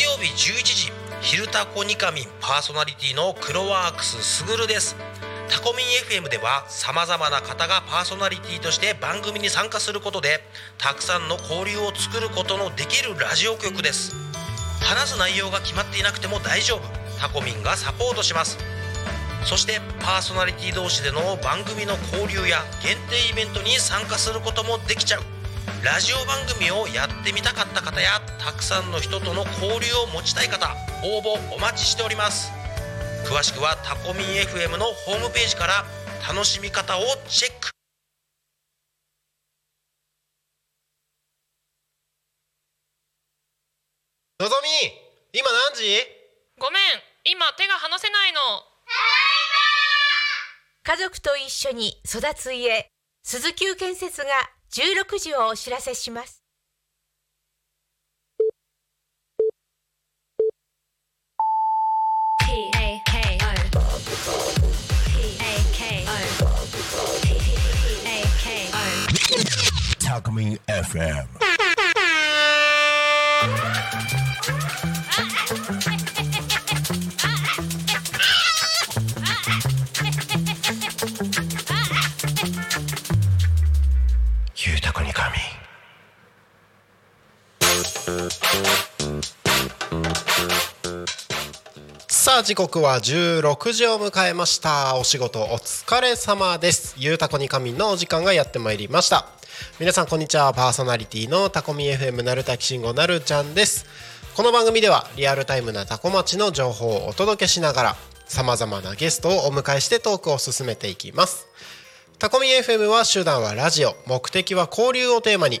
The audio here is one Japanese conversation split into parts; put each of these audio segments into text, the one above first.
月曜日11時「昼タコニカミン」パーソナリティのクロワークスすぐるです。タコミン FM ではさまざまな方がパーソナリティとして番組に参加することでたくさんの交流を作ることのできるラジオ局です。話す内容が決まっていなくても大丈夫。タコミンがサポートします。そしてパーソナリティ同士での番組の交流や限定イベントに参加することもできちゃう。ラジオ番組をやってみたかった方やたくさんの人との交流を持ちたい方応募お待ちしております。詳しくはタコミン FM のホームページから楽しみ方をチェック。のぞみ今何時？ごめん今手が離せないの。家族と一緒に育つ家鈴木建設が16時をお知らせします。タコミン FM さあ時刻は16時を迎えました。お仕事お疲れ様です。ゆうたこにかみのお時間がやってまいりました。皆さんこんにちは。パーソナリティのタコミ FM なるたきしんごなるちゃんです。この番組ではリアルタイムなタコ町の情報をお届けしながらさまざまなゲストをお迎えしてトークを進めていきます。タコミ FM は手段はラジオ。目的は交流をテーマに。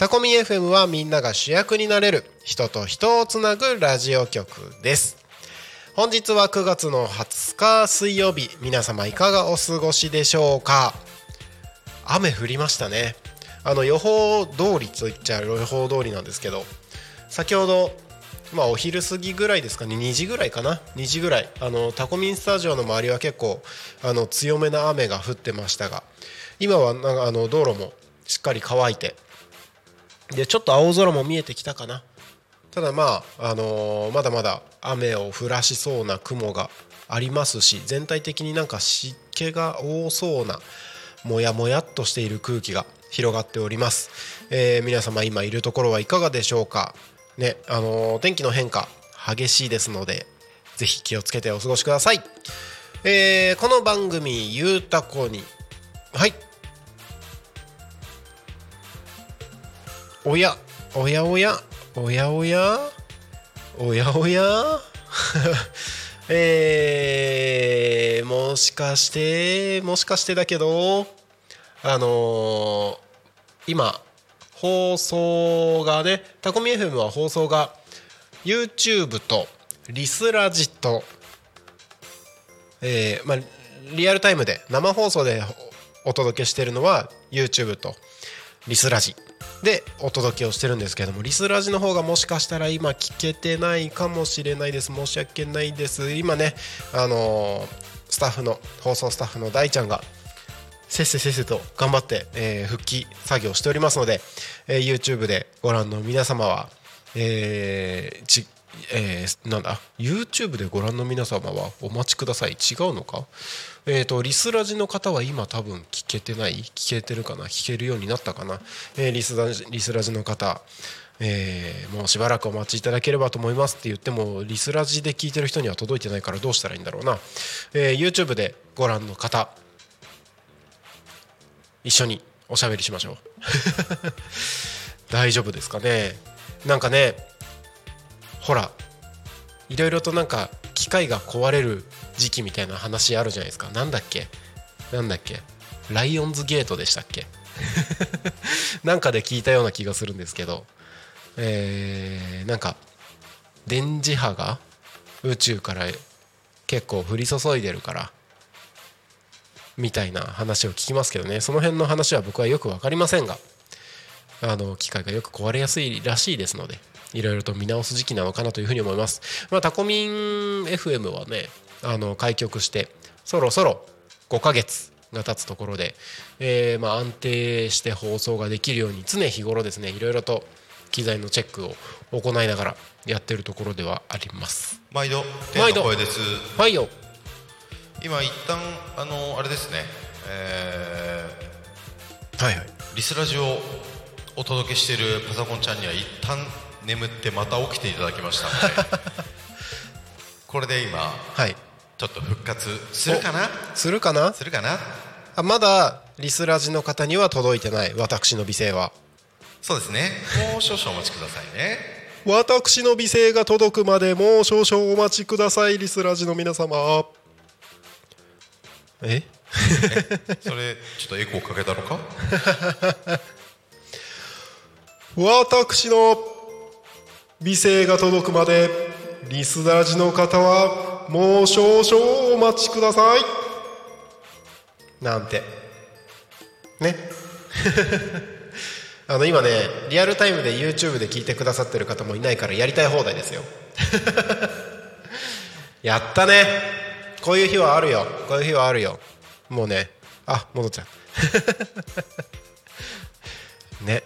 タコミ FM はみんなが主役になれる人と人をつなぐラジオ局です。本日は9月の20日水曜日皆様いかがお過ごしでしょうか？雨降りましたね。あの予報通りと言っちゃ予報通りなんですけど先ほどまあお昼過ぎぐらいですかね。2時ぐらいかな。2時ぐらい。あのタコミンスタジオの周りは結構あの強めな雨が降ってましたが今はなんかあの道路もしっかり乾いてでちょっと青空も見えてきたかな。ただまあ、あのーまだまだ雨を降らしそうな雲がありますし全体的になんか湿気が多そうなもやもやっとしている空気が広がっております、えー皆様今いるところはいかがでしょうか。ねあのー天気の変化激しいですのでぜひ気をつけてお過ごしください、えーこの番組「ゆうたこに」はい。おやおやおやおやおやおやおや。えー、もしかしてもしかしてだけどあのー今放送がねタコミ FM は放送が YouTube とリスラジとえーまあ、リアルタイムで生放送でお届けしてるのは YouTube とリスラジ。でお届けをしてるんですけどもリスラジの方がもしかしたら今聞けてないかもしれないです。申し訳ないです。今ねあのスタッフの放送スタッフの大ちゃんがせっせせっせと頑張って、えー復帰作業しておりますので、えー YouTube でご覧の皆様は、えーちえーなんだ YouTube でご覧の皆様はお待ちください。違うのか？えー、とリスラジの方は今多分聞けてない？聞けてるかな？聞けるようになったかな、えーリスラジリスラジの方えーもうしばらくお待ちいただければと思いますって言ってもリスラジで聞いてる人には届いてないからどうしたらいいんだろうな、えー YouTube でご覧の方一緒におしゃべりしましょう。大丈夫ですかね？なんかねほらいろいろとなんか機械が壊れる時期みたいな話あるじゃないですか。なんだっけ？なんだっけ？ライオンズゲートでしたっけ？なんかで聞いたような気がするんですけど。えーなんか電磁波が宇宙から結構降り注いでるからみたいな話を聞きますけどね。その辺の話は僕はよく分かりませんがあの機械がよく壊れやすいらしいですのでいろいろと見直す時期なのかなというふうに思います。まあ、タコミン FM はねあの開局してそろそろ5ヶ月が経つところで、えーまあ安定して放送ができるように常日頃ですねいろいろと機材のチェックを行いながらやってるところではあります。毎度毎度。天の声です。はいよ今一旦あのあれですね。えはいはい。ーリスラジオをお届けしているパソコンちゃんには一旦眠ってまた起きていただきましたので これで今はいちょっと復活するかな？するかな？するかな？あまだリスラジの方には届いてない。私の美声は。そうですね。もう少々お待ちくださいね。私の美声が届くまでもう少々お待ちくださいリスラジの皆様。え それちょっとエコーかけたのか？私の美声が届くまでリスラジの方はもう少々お待ちください。なんて。ね。あの今ねリアルタイムで YouTube で聞いてくださってる方もいないからやりたい放題ですよ。やったね。こういう日はあるよ。こういう日はあるよ。もうね。あ戻っちゃう。ね。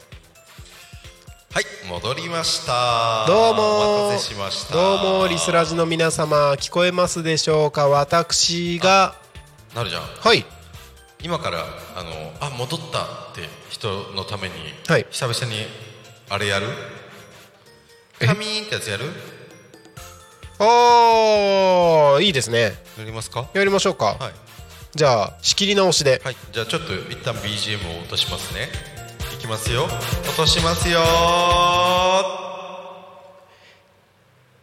はい戻りました。どうも。お待たせしました。どうもリスラジの皆様聞こえますでしょうか？私が。なるじゃん。はい。今からあのあ戻ったって人のために、はい。久々にあれやる？え？カミーンってやつやる？ああいいですね。やりますか？やりましょうか、はい。じゃあ仕切り直しで。はい。じゃあちょっと一旦 BGM を落としますね。いきますよ。落としますよ。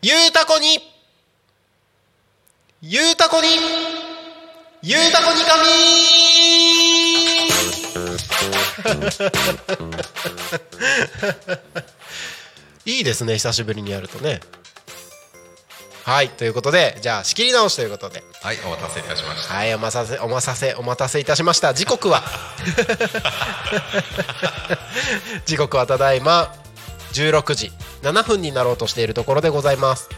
ゆうたこに。ゆうたこに。ゆうたこに神 いいですね久しぶりにやるとねはいということでじゃあ仕切り直しということで。はいお待たせいたしました。はいお待たせお待たせお待たせいたしました。時刻は。時刻はただいま16時7分になろうとしているところでございます。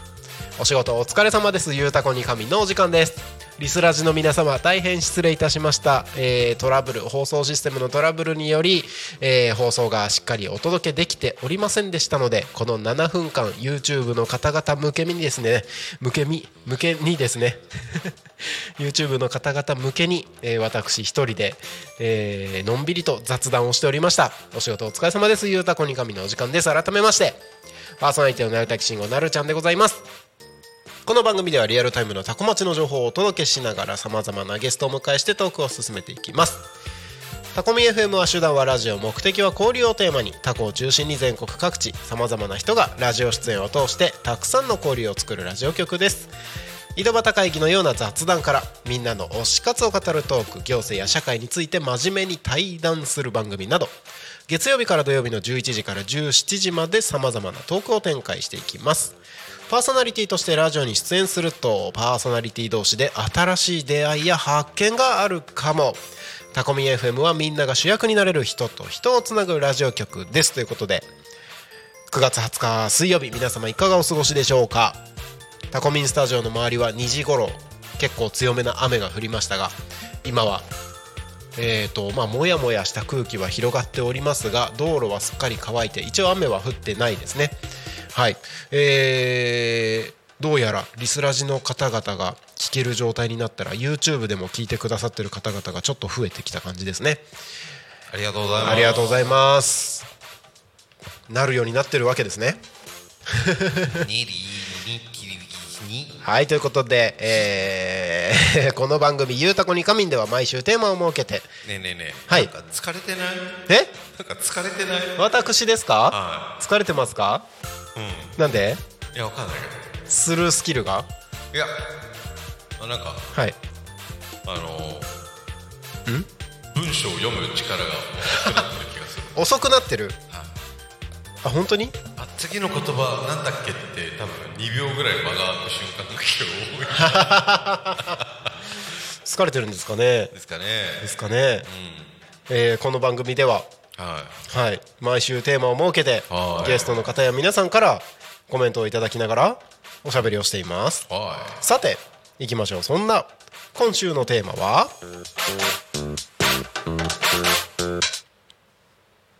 お仕事お疲れ様です。ゆうたこに神のお時間ですリスラジの皆様大変失礼いたしました、えートラブル放送システムのトラブルにより、えー放送がしっかりお届けできておりませんでしたのでこの7分間 YouTube の方々向けにですね向けみ向けにですね YouTube の方々向けに、えー私一人で、えーのんびりと雑談をしておりました。お仕事お疲れ様です。ゆうたこに神のお時間です。改めましてパーソナリティのなるたきしんごなるちゃんでございます。この番組ではリアルタイムのタコ町の情報をお届けしながらさまざまなゲストを迎えしてトークを進めていきます。タコミ FM は手段はラジオ目的は交流をテーマにタコを中心に全国各地さまざまな人がラジオ出演を通してたくさんの交流を作るラジオ局です。井戸端会議のような雑談からみんなの推し活を語るトーク行政や社会について真面目に対談する番組など。月曜日から土曜日の11時から17時までさまざまなトークを展開していきます。パーソナリティとしてラジオに出演するとパーソナリティ同士で新しい出会いや発見があるかも。タコミ FM はみんなが主役になれる人と人をつなぐラジオ局です。ということで9月20日水曜日皆様いかがお過ごしでしょうか？タコミンスタジオの周りは2時頃結構強めな雨が降りましたが今はえーとまあ、もやもやした空気は広がっておりますが道路はすっかり乾いて一応雨は降ってないですね。はい。えーどうやらリスラジの方々が聞ける状態になったら YouTube でも聞いてくださってる方々がちょっと増えてきた感じですね。ありがとうございます。ありがとうございます。なるようになってるわけですね。はいということで、えー この番組「ゆうたこに仮眠」では毎週テーマを設けて。ねえねえねえ。はい。疲れてない？え？なんか疲れてない？私ですか？は疲れてますか？うん。なんで？いやわかんない。けスルースキルが？どいやあなんかはい。あのー文章を読む力が遅くなってる気がする。遅くなってる？はい。あ本当に？あ次の言葉なんだっけって多分2秒ぐらい間が空く瞬間が結構多い。疲れてるんですかね？ですかね。ですかね、えーこの番組ではははい、毎週テーマを設けてはい。ゲストの方や皆さんからコメントをいただきながらおしゃべりをしています。さて行きましょう。そんな今週のテーマは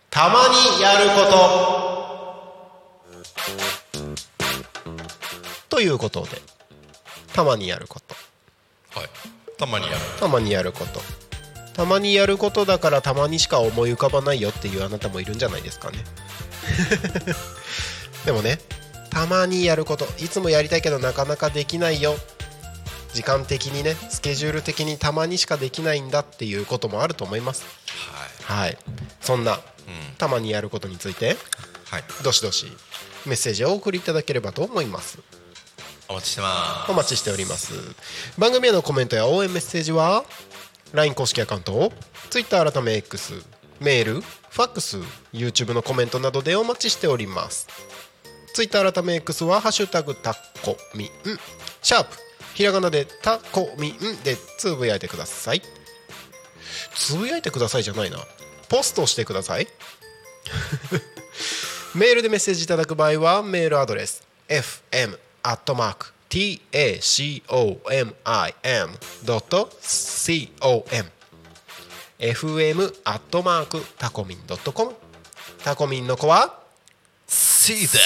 たまにやること。ということでたまにやること。いはい。たまにやる。たまにやることたまにやることだからたまにしか思い浮かばないよっていうあなたもいるんじゃないですかね。でもねたまにやることいつもやりたいけどなかなかできないよ。時間的にねスケジュール的にたまにしかできないんだっていうこともあると思います。はい。はい。そんなうん。たまにやることについてはい。どしどしメッセージをお送りいただければと思います。お待ちしてまお待ちしております。番組へのコメントや応援メッセージは LINE 公式アカウント Twitter 改め X メールファックス YouTube のコメントなどでお待ちしております。Twitter 改め X は「ハッシュタグタコミン」シャープひらがなでタコミンでつぶやいてください。つぶやいてくださいじゃないな。ポストしてください。メールでメッセージいただく場合はメールアドレス fm アットマーク tacomin.com fm アットマークタコミン .com タコミンの子はすシーザ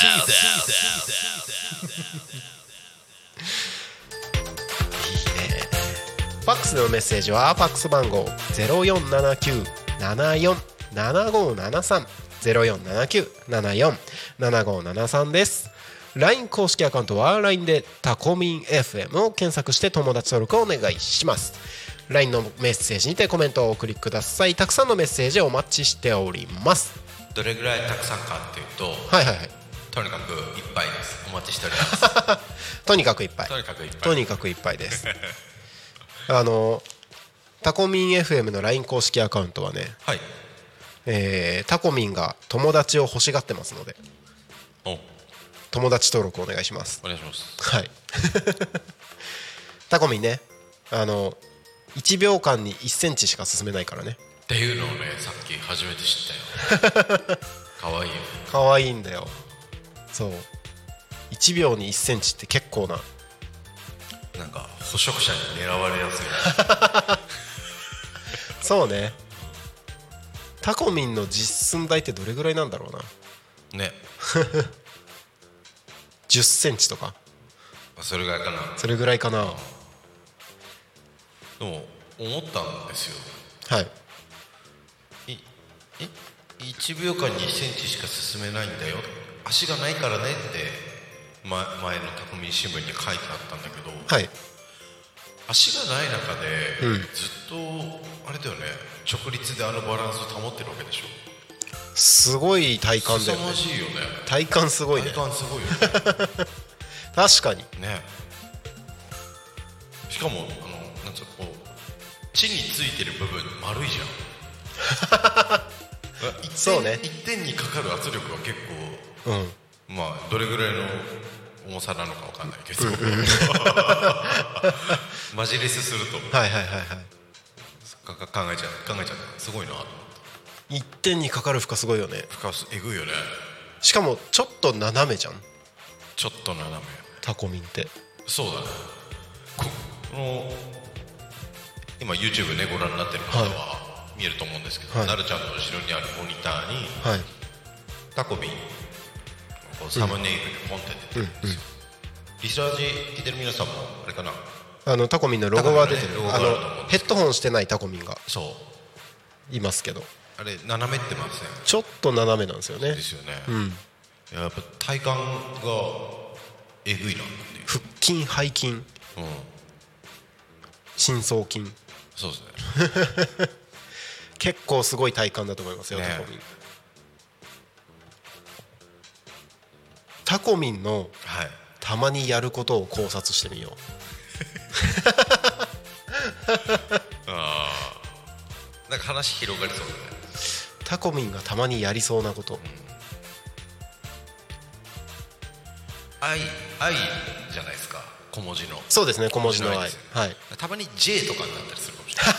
ファックスでのメッセージはファックス番号0479747573 0479747573です。LINE 公式アカウントは LINE でタコミン FM を検索して友達登録をお願いします。LINE のメッセージにてコメントをお送りください。たくさんのメッセージをお待ちしております。どれぐらいたくさんかっていうとはいはいはい。とにかくいっぱいです。お待ちしております。とにかくいっぱいとにかくいっぱいとにかくいっぱいです。あのタコミン FM の LINE 公式アカウントはね、はい。えータコミンが友達を欲しがってますので。お友達登録お願いします。お願いします。はい。タコミンね。あの1秒間に1センチしか進めないからね。っていうのをねさっき初めて知ったよ。かわいいよ。可愛いんだよ。そう。1秒に1センチって結構な。なんか捕食者に狙われやすい そうね。タコミンの実寸大ってどれぐらいなんだろうな。ね 10センチとか。それぐらいかな。それぐらいかな。でも思ったんですよ。はい。いい1秒間に1センチしか進めないんだよ。足がないからねって、ま、前のタコミン新聞に書いてあったんだけど。はい。足がない中で、うん。ずっとあれだよね。直立であのバランスを保ってるわけでしょすごい体感だ凄よね。まじいよね。体感すごいね。体感すごいよね。確かに。ね。しかもあのなんつうのこう地についてる部分丸いじゃん。そうね。一点にかかる圧力は結構うん。まあどれぐらいの重さなのかわかんないけど。マジレスするとはいはいはいはい。考えちゃう考えちゃう。すごいな一点にかかる負荷すごいよね。深すえぐいよね。しかもちょっと斜めじゃん。ちょっと斜め。タコミンって。そうだね。ここの今 YouTube ねご覧になってる方は見えると思うんですけど、はい。なるちゃんの後ろにあるモニターにはい。タコビンこうサムネイルでポンって出てるんですよ、リサージ聞いてる皆さんもあれかな？あのタコミンのロゴが出てる、ねあのヘッドホンしてないタコミンがそう。いますけどあれ斜めってません？ちょっと斜めなんですよね。ですよね、うん。いややっぱ体幹がえぐいな腹筋背筋。うん。深層筋。そうですね。結構すごい体幹だと思いますよ、ね。タコミン。タコミンのはい。たまにやることを考察してみよう。ああなんか話広がりそうだねタコミンがたまにやりそうなこと。愛愛じゃないですか。小文字の。そうですね小文字の愛はい。たまに J とかになったりするかもしれな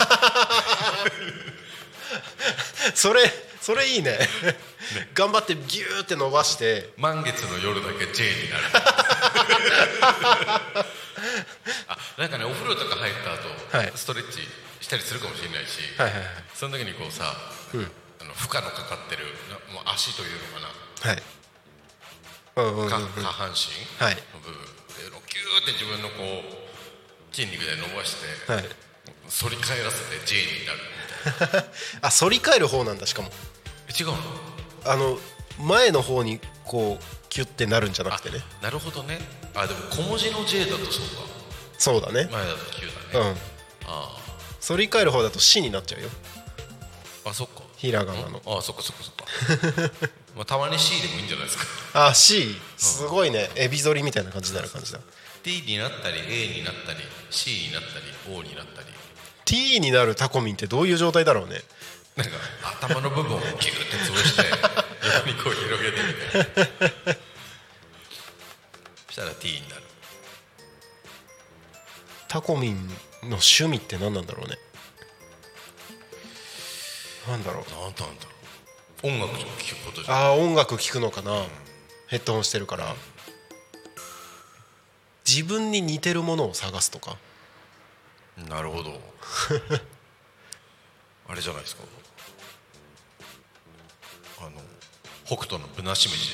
い。それそれいいね。頑張ってギューって伸ばして。満月の夜だけ J になる。あなんかねお風呂とか入った後、はい。ストレッチしたりするかもしれないし、はいはいはい。その時にこうさ、あの負荷のかかってるなもう足というのかな、はい。下半身はい。の部分。でギューって自分のこう筋肉で伸ばして、はい。反り返らせて J になる。みたいなあ反り返る方なんだしかも。え違うの？あの前の方にこうキュッてなるんじゃなくてね。なるほどね。あでも小文字の J だとそうか。そうだね。前だと Q うだね、ん。あ反り返る方だと「死」になっちゃうよ。ああそっかひらがなの。ああそっかそっかそっか。まあたまに C でもいいんじゃないですか。あ C すごいね。エビ反りみたいな感じになる感じだ。D になったり A になったり C になったり O になったり。T になるタコミンってどういう状態だろうね。なんか頭の部分をギューって潰して 横にこう広げてみたいな。そしたら T になる。タコミンの趣味って何なんだろうねなんだろうな。んなんだろう。音楽聴くことじゃん。ああ音楽聴くのかな。ヘッドホンしてるから。自分に似てるものを探すとか。なるほど。あれじゃないですか。あの北斗のブナシメジじ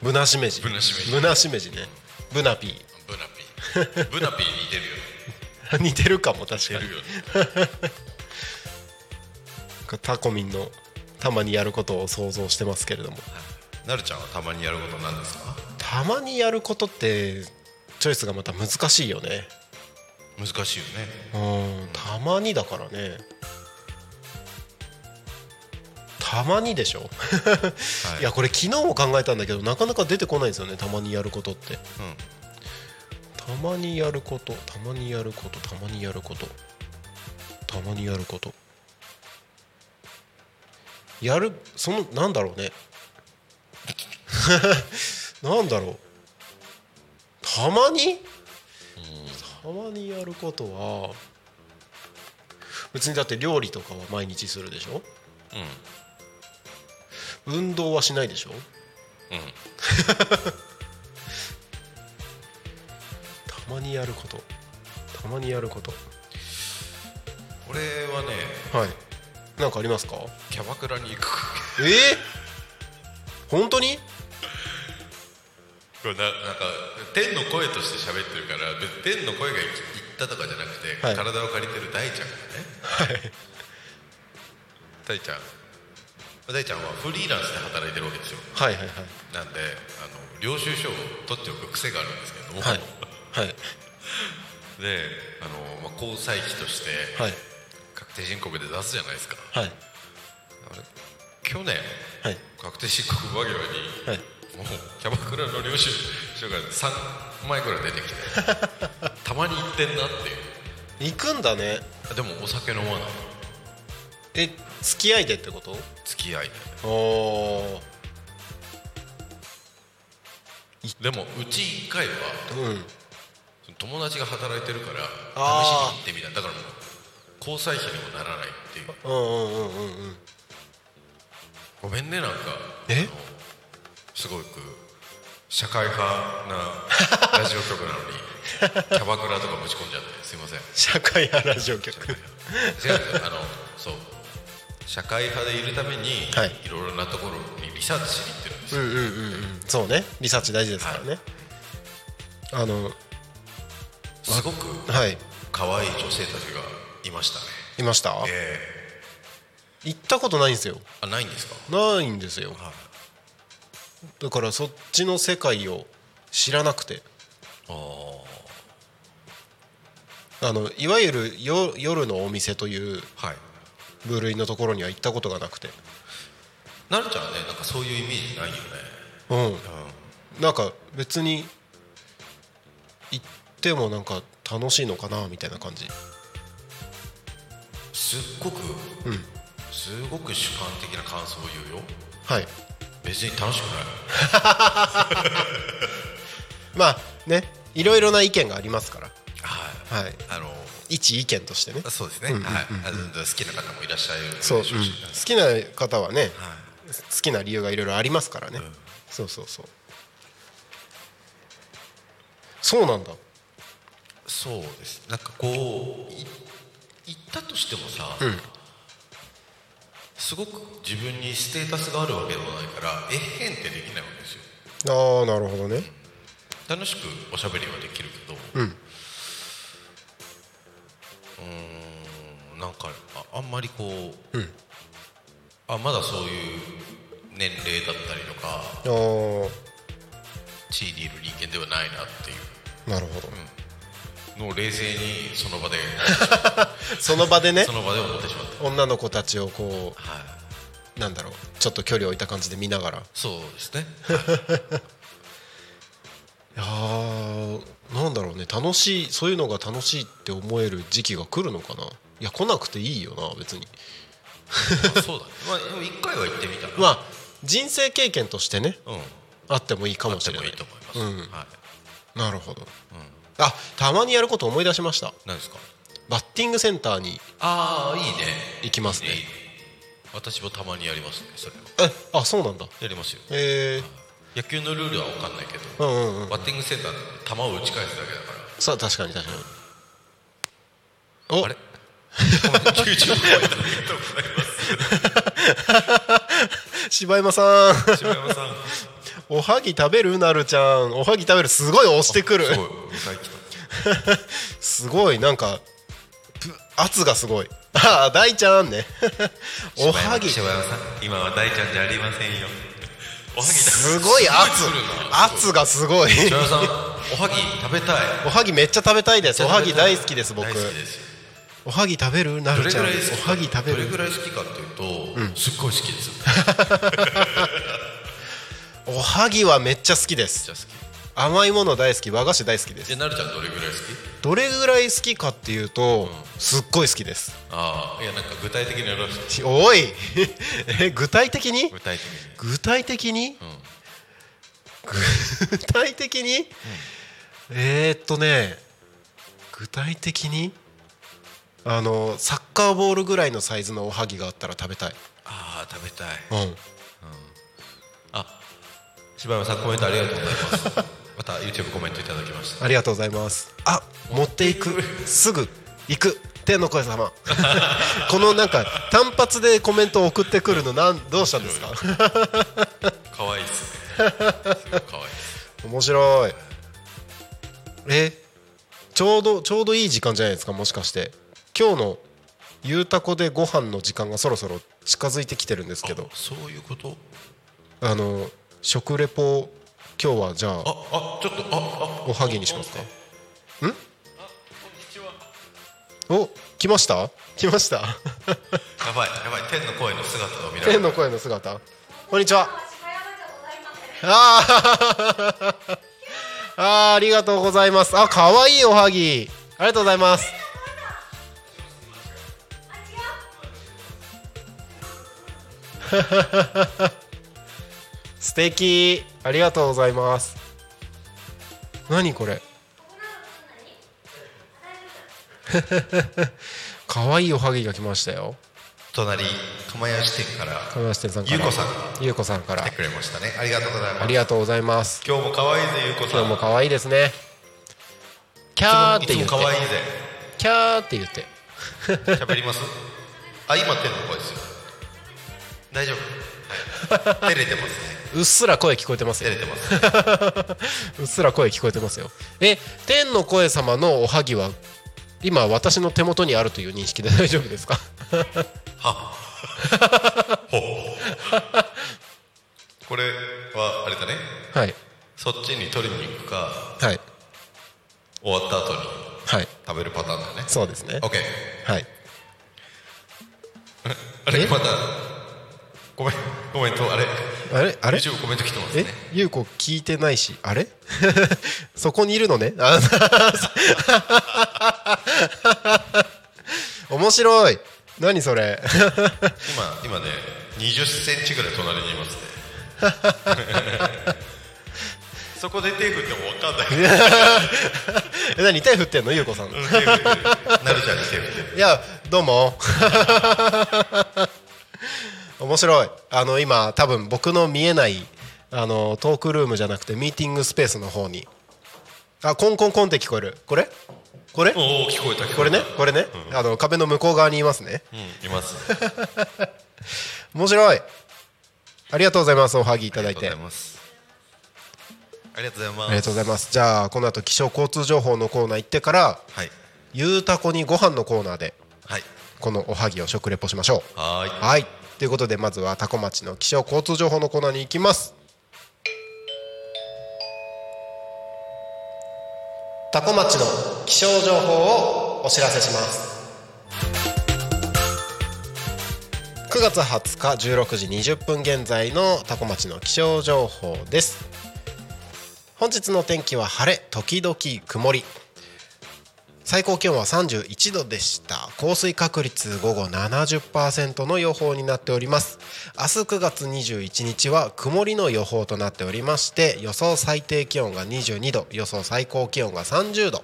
ブナシメジブナシメジブナシメジね。ブナピゃんブナピー。ブナピーに似てるよ 似てるかも確かに。似てるよね タコミンのたまにやることを想像してますけれども。なるちゃんはたまにやることなんですか？たまにやることってチョイスがまた難しいよね。難しいよね。うん。たまにだからね。たまにでしょ、はい。い、やこれ昨日も考えたんだけどなかなか出てこないんですよねたまにやることって。うん。たまにやることたまにやることたまにやること。たまにやることやるそのなんだろうね。なんだろう。たまに？たまにやることは別にだって料理とかは毎日するでしょ？運動はしないでしょ？うん。たまにやること。たまにやること。俺はねはいなんかありますか？キャバクラに行く。え？ー、本当に？これななんか天の声として喋ってるから天の声が言ったとかじゃなくて、はい。体を借りてる大ちゃんがね。はい。大ちゃん。大ちゃんはフリーランスで働いてるわけですよ。はいはいはい。なんであの領収書を取っておく癖があるんですけども、はい。はい。であの、まあ、交際費としてはい確定申告で出すじゃないですか。はい。あれ？去年？はい。確定申告間際に、はい。もうキャバクラの領収書が3枚ぐらい出てきて たまに行ってんなっていう。行くんだね。でもお酒飲まない。え付き合いでってこと？付き合い。でおおでもうち1回はうん。友達が働いてるから試しに行ってみただからもう交際費にもならないっていう。うんうんうんうんうん。ごめんねなんか。え？すごく社会派なラジオ局なのに キャバクラとか持ち込んじゃってすいません。社会派ラジオ局。違うあのそう。社会派でいるために、はい。い、ろいろなところにリサーチしに行ってるんですよ、うんうんうんうん。そうね。リサーチ大事ですからね、あのすごくはい。可愛い女性たちがいましたね。いました？え行ったことないんですよ。えあないんですか？ないんですよ。はい。だからそっちの世界を知らなくて。ああ。のいわゆるよ夜のお店という部類のところには行ったことがなくて。なるちゃんはね。なんかそういうイメージないよね。うん。なんか別に行ってもなんか楽しいのかなみたいな感じすっごくうん。すごく主観的な感想を言うよ。はい。別に楽しくない。まあね。いろいろな意見がありますから。はい。はい。あの一意見としてね。そうですね、はい。好きな方もいらっしゃるそう、うん。好きな方はね、好きな理由がいろいろありますからね、そうそうそう。そうなんだ。そうです。なんかこうい言ったとしてもさ、すごく自分にステータスがあるわけでもないからえへんってできないわけですよ。ああなるほどね。楽しくおしゃべりはできるけどうん。うーんなんかああんまりこう、うん。あまだそういう年齢だったりとか地位にいる人間ではないなっていう。なるほど、のを冷静にその場で。その場でね。その場で思ってしまった。女の子たちをこはい。うなんだろうちょっと距離を置いた感じで見ながら。いそうですね。やーなんだろうね。楽しいそういうのが楽しいって思える時期が来るのかな。いや来なくていいよな別に。まあそうだね。まあでも一回は行ってみたら。まあ人生経験としてねうん。あってもいいかももしれない。いいと思います、うん。はい。なるほど、あたまにやること思い出しました。何ですか？バッティングセンターにああいいね。行きますね。私もたまにやりますねそれ。はえあそうなんだ。やりますよ。え野球のルールは分かんないけど、ー、うんうんうん。バッティングセンターで球を打ち返すだけだかさあ確かに確かに。お。らあれ？90ポイントありがとうござい 柴山さん。柴山さんおはぎ食べるなるちゃん。おはぎ食べる。すごい押してくる。すごい。なんかぷ圧がすごい。ああ大ちゃんね。おはぎ。今は大ちゃんじゃありませんよ。おはぎだすごい圧。圧がすごい。おはぎ食べたい。おはぎめっちゃ食べたいです。おはぎ大好きです僕。おはぎ食べるなどるちゃん。おはぎ食べどれぐるらい好きかっていうと、すっごい好きです おはぎはめっちゃ好きです。じゃあ好き。甘いもの大好き。和菓子大好きです。でなるちゃんどれぐらい好き。どれぐらい好きかっていうと、すっごい好きです。ああいやなんか具体的に表しておい！え具体的に？具体的に。具体的に、具体的に、えー、っとね具体的に？あのサッカーボールぐらいのサイズのおはぎがあったら食べたい。ああ食べたい。うん。あ柴山さんコメントありがとうございます。また YouTube コメントいただきましたありがとうございます。あ持っていく。すぐ行く。天の声様。このなんか単発でコメントを送ってくるのなんどうしたんですか？可愛いっすね。すごい可愛い面白い。えちょうどちょうどいい時間じゃないですか？もしかして。今日のゆうたこでご飯の時間がそろそろ近づいてきてるんですけど。そういうこと？あの食レポ今日はじゃあああちょっとああおはぎにしますか？ん？お来ました？来ました？やばいやばい天の声の姿を見られる。天の声の姿。こんにちは。あーあーありがとうございます。あ可愛いおはぎ。ありがとうございます 素敵。ありがとうございます。何これ？可愛いおはぎが来ましたよ。隣釜屋支店から亀梨店さんから。ゆうこさんゆうこさんから。来てくれましたね。ありがとうございます。ありがとうございます。今日も可愛いぜゆうこさん。今日も可愛いですね。キャーって言って。可愛いぜ。キャーって言って。喋ります？あ今天の声ですよ。大丈夫、はい、照れてますねうっすら声聞こえてますよ。うっすら声聞こえてますよ。え天の声様のおはぎは今私の手元にあるという認識で大丈夫ですか？はこれはあれだね。はい。そっちに取りに行くかはい。終わった後にはい。食べるパターンだね。そうですね。OK はい。あれえ？またコメコメントあれあれ？あれ？YouTube コメント来てますえ？ねゆうこ聞いてないしあれ？そこにいるのね？あ 面白い。何それ？今今ね20センチぐらい隣にいますね。そこで手振っても分かんない。え何？手振ってんの？ゆうこさん。手振ってる。なるちゃんに手振ってる。いやどうも面白い。あの今多分僕の見えないあのトークルームじゃなくてミーティングスペースの方に。あコンコンコンって聞こえる。これ？これ？おお聞こえた聞これね？これね、あの壁の向こう側にいますね。うんいます。面白い。ありがとうございますおはぎいただいありてがとうございます。ありがとうございます。ありがとうございます。じゃあこの後気象交通情報のコーナー行ってからはい。ゆうたこにご飯のコーナーではい。このおはぎを食レポしましょう。はーい。はいということでまずは多古町の気象交通情報のコーナーに行きます。多古町の気象情報をお知らせします。9月20日16時20分現在の多古町の気象情報です。本日の天気は晴れ時々曇り。最高気温は31度でした。降水確率午後70%の予報になっております。明日9月21日は曇りの予報となっておりまして予想最低気温が22度予想最高気温が30度。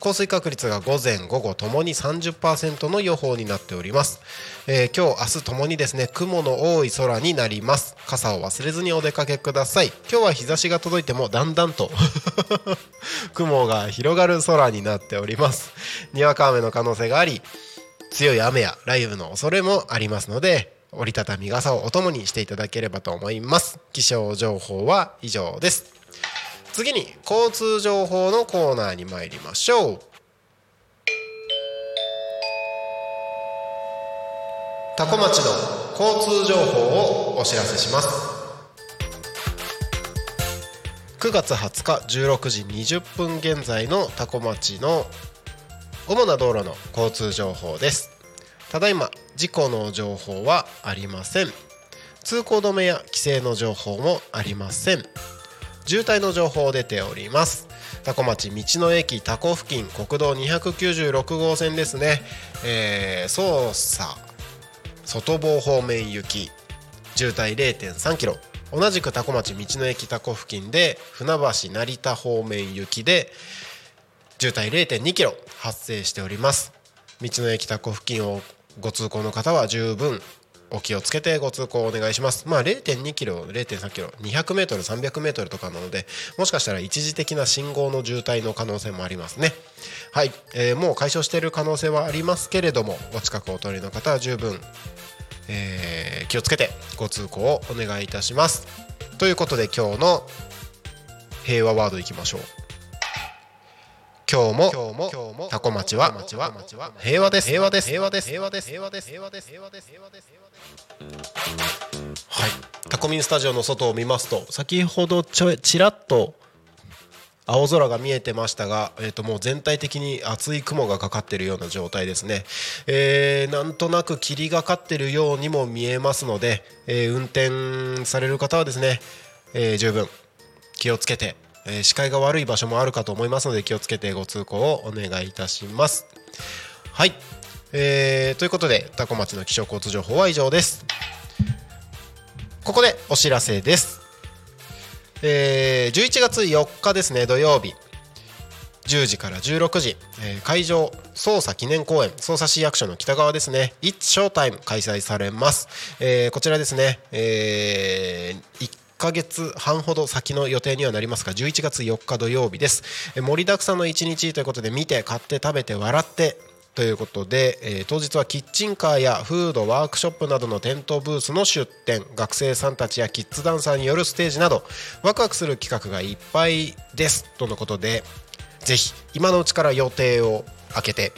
降水確率が午前午後ともに30%の予報になっております、えー今日明日ともにですね雲の多い空になります。傘を忘れずにお出かけください。今日は日差しが届いてもだんだんと 雲が広がる空になっております。にわか雨の可能性があり強い雨や雷雨の恐れもありますので折りたたみ傘をお供にしていただければと思います。気象情報は以上です。次に交通情報のコーナーに参りましょう。多古町の交通情報をお知らせします。9月20日16時20分現在の多古町の主な道路の交通情報です。ただいま事故の情報はありません。通行止めや規制の情報もありません。渋滞の情報出ております。多古町道の駅多古付近国道296号線ですね。えー、操作外房方面行き渋滞0 3キロ。同じく多古町道の駅多古付近で船橋成田方面行きで渋滞0 2キロ発生しております。道の駅多古付近をご通行の方は十分お気をつけてご通行お願いします。まあ0 2キロ0 3キロ200メートル300メートルとかなのでもしかしたら一時的な信号の渋滞の可能性もありますね。はい、えーもう解消している可能性はありますけれどもお近くお通りの方は十分えー気をつけてご通行をお願いいたします。ということで今日の平和ワードいきましょう。今日もタコ町は平和です。平和です。平和です。平和です。平和です。平和です。平和です。はい。タコミンスタジオの外を見ますと先ほどちょちらっと青空が見えてましたが、えー、ともう全体的に厚い雲がかかっているような状態ですね、えー、なんとなく霧がかっているようにも見えますので、えー、運転される方はですね、えー、十分気をつけてえー視界が悪い場所もあるかと思いますので気をつけてご通行をお願いいたします。はい、えーということで多古町の気象交通情報は以上です。ここでお知らせです。えー11月4日ですね土曜日。10時から16時、えー会場捜査記念公演捜査市役所の北側ですね。It's Showtime 開催されます、えーこちらですね、え1ヶ月半ほど先の予定にはなりますが11月4日土曜日です、盛りだくさんの一日ということで見て買って食べて笑ってということで、えー当日はキッチンカーやフードワークショップなどの店頭ブースの出店学生さんたちやキッズダンサーによるステージなどワクワクする企画がいっぱいですとのことでぜひ今のうちから予定を空けて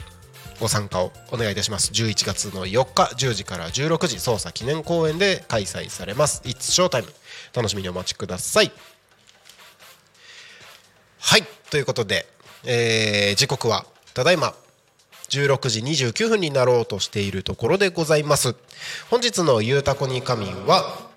ご参加をお願いいたします。11月の4日10時から16時捜査記念公演で開催されます。It's Showtime 楽しみにお待ちください。はい。ということで、えー時刻はただいま16時29分になろうとしているところでございます。本日の「ゆうたこに仮眠は」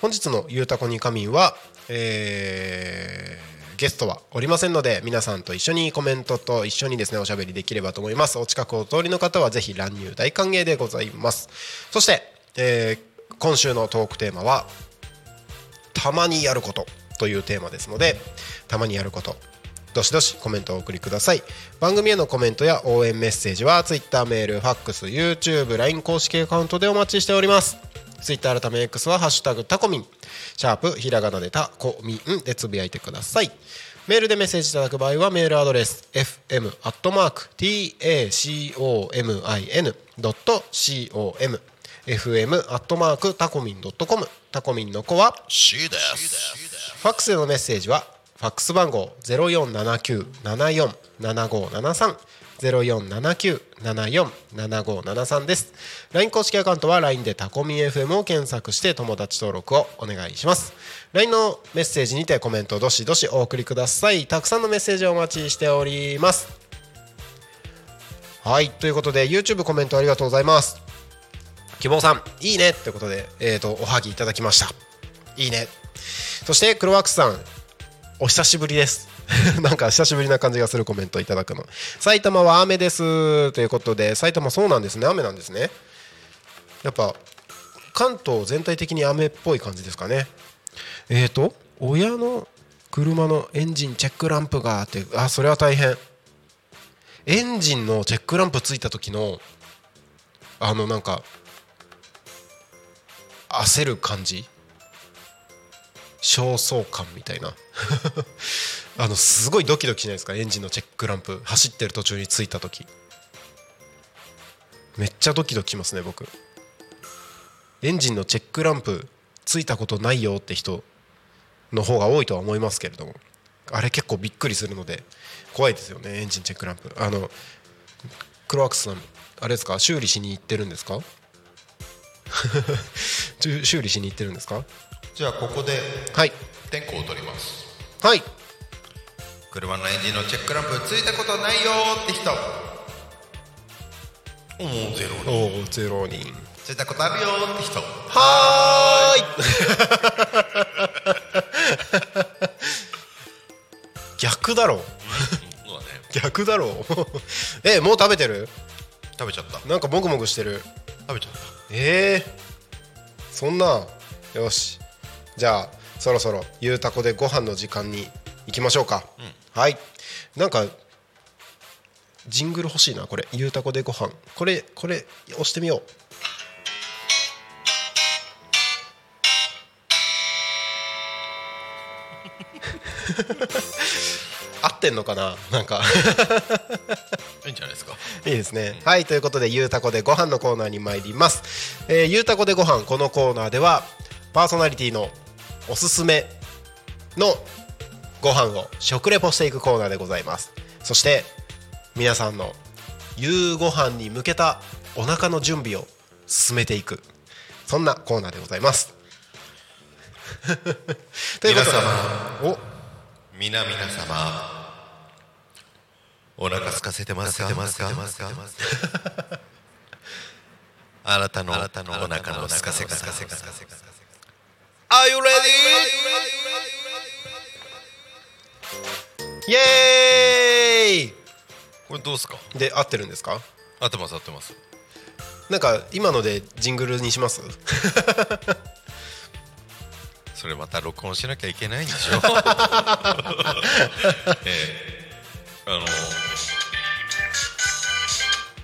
本日の「ゆうたこに仮眠は」えーゲストはおりませんので皆さんと一緒にコメントと一緒にですねおしゃべりできればと思います。お近くお通りの方はぜひ乱入大歓迎でございます。そして、えー今週のトークテーマはたまにやることというテーマですのでたまにやること。どしどしコメントをお送りください。番組へのコメントや応援メッセージは Twitter メールファックス YouTube LINE 公式アカウントでお待ちしております。Twitter 改め X は「ハッシュタグタコミン」シャープひらがなでタコミンでつぶやいてください。メールでメッセージいただく場合はメールアドレス fm.tacomin.com fm アットマークタコミン .com タコミンの子は C です。ファックスでのメッセージはファックス番号0479747573 0479747573です。LINE 公式アカウントは LINE でタコミン FM を検索して友達登録をお願いします。LINE のメッセージにてコメントどしどしお送りください。たくさんのメッセージをお待ちしております。はいということで YouTube コメントありがとうございます。希望さんいいねってことで、えー、とおはぎいただきました。いいね。そしてクロワークスさんお久しぶりです。なんか久しぶりな感じがするコメントいただくの。埼玉は雨です。ということで埼玉そうなんですね。雨なんですね。やっぱ関東全体的に雨っぽい感じですかね。えーと親の車のエンジンチェックランプがあってあそれは大変。エンジンのチェックランプついた時のあのなんか焦る感じ？焦燥感みたいな。あのすごいドキドキしないですか？エンジンのチェックランプ。走ってる途中についた時。めっちゃドキドキしますね僕。エンジンのチェックランプついたことないよって人の方が多いとは思いますけれども。あれ結構びっくりするので怖いですよねエンジンチェックランプ。あのクロワックスさんあれですか？修理しに行ってるんですか？修理しに行ってるんですか？じゃあここではい。点呼を取ります。はい。車のエンジンのチェックランプついたことないよって人。おおゼロ。おおゼロ人。ついたことあるよって人。はーい。逆だろう。そうだね。逆だろう。えもう食べてる？食べちゃった。なんかもぐもぐしてる食べちゃった。えー、そんなよし。じゃあそろそろゆうたこでご飯の時間に行きましょうか、はい。なんかジングル欲しいなこれ。ゆうたこでご飯。これこれ押してみよう。合 ってんのかな？なんか。いいんじゃないですか。いいですね、はいということでゆうたこでご飯のコーナーに参ります、えー、ゆうたこでご飯このコーナーではパーソナリティのおすすめのご飯を食レポしていくコーナーでございます。そして皆さんの夕ご飯に向けたお腹の準備を進めていく。そんなコーナーでございます。ということで皆様。お。皆皆様お腹空かせてますか？あな たのお腹の空かせ方 Are you ready? イエーイこれどうですかで合ってるんですか合ってます合ってますなんか今のでジングルにしますそれまた録音しなきゃいけないんでしょええあの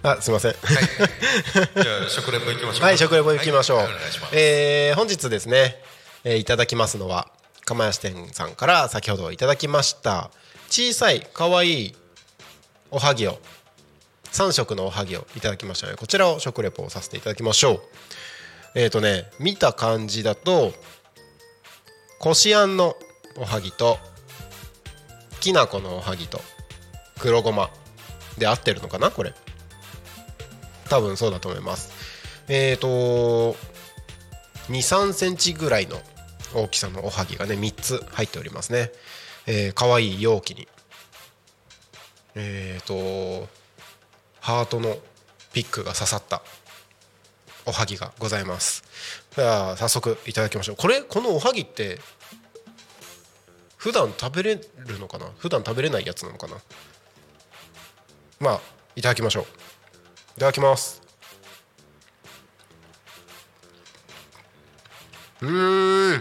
あすいません。じゃあ 食レポいきましょうか。はい食レポ行きましょう、はい。えー本日ですね、えーいただきますのは釜屋支店さんから先ほどいただきました小さい可愛いおはぎを3色のおはぎをいただきましたのでこちらを食レポをさせていただきましょう。えっ、とね見た感じだとこしあんのおはぎときな粉のおはぎと黒ごま。で合ってるのかな？これ。多分そうだと思います。えっ、と2 3センチぐらいの大きさのおはぎがね3つ入っておりますね。えー、かわいい容器に。えっ、とハートのピックが刺さったおはぎがございます。では早速いただきましょう。これこのおはぎって普段食べれるのかな？普段食べれないやつなのかな？まあいただきましょう。いただきます。うん。うん。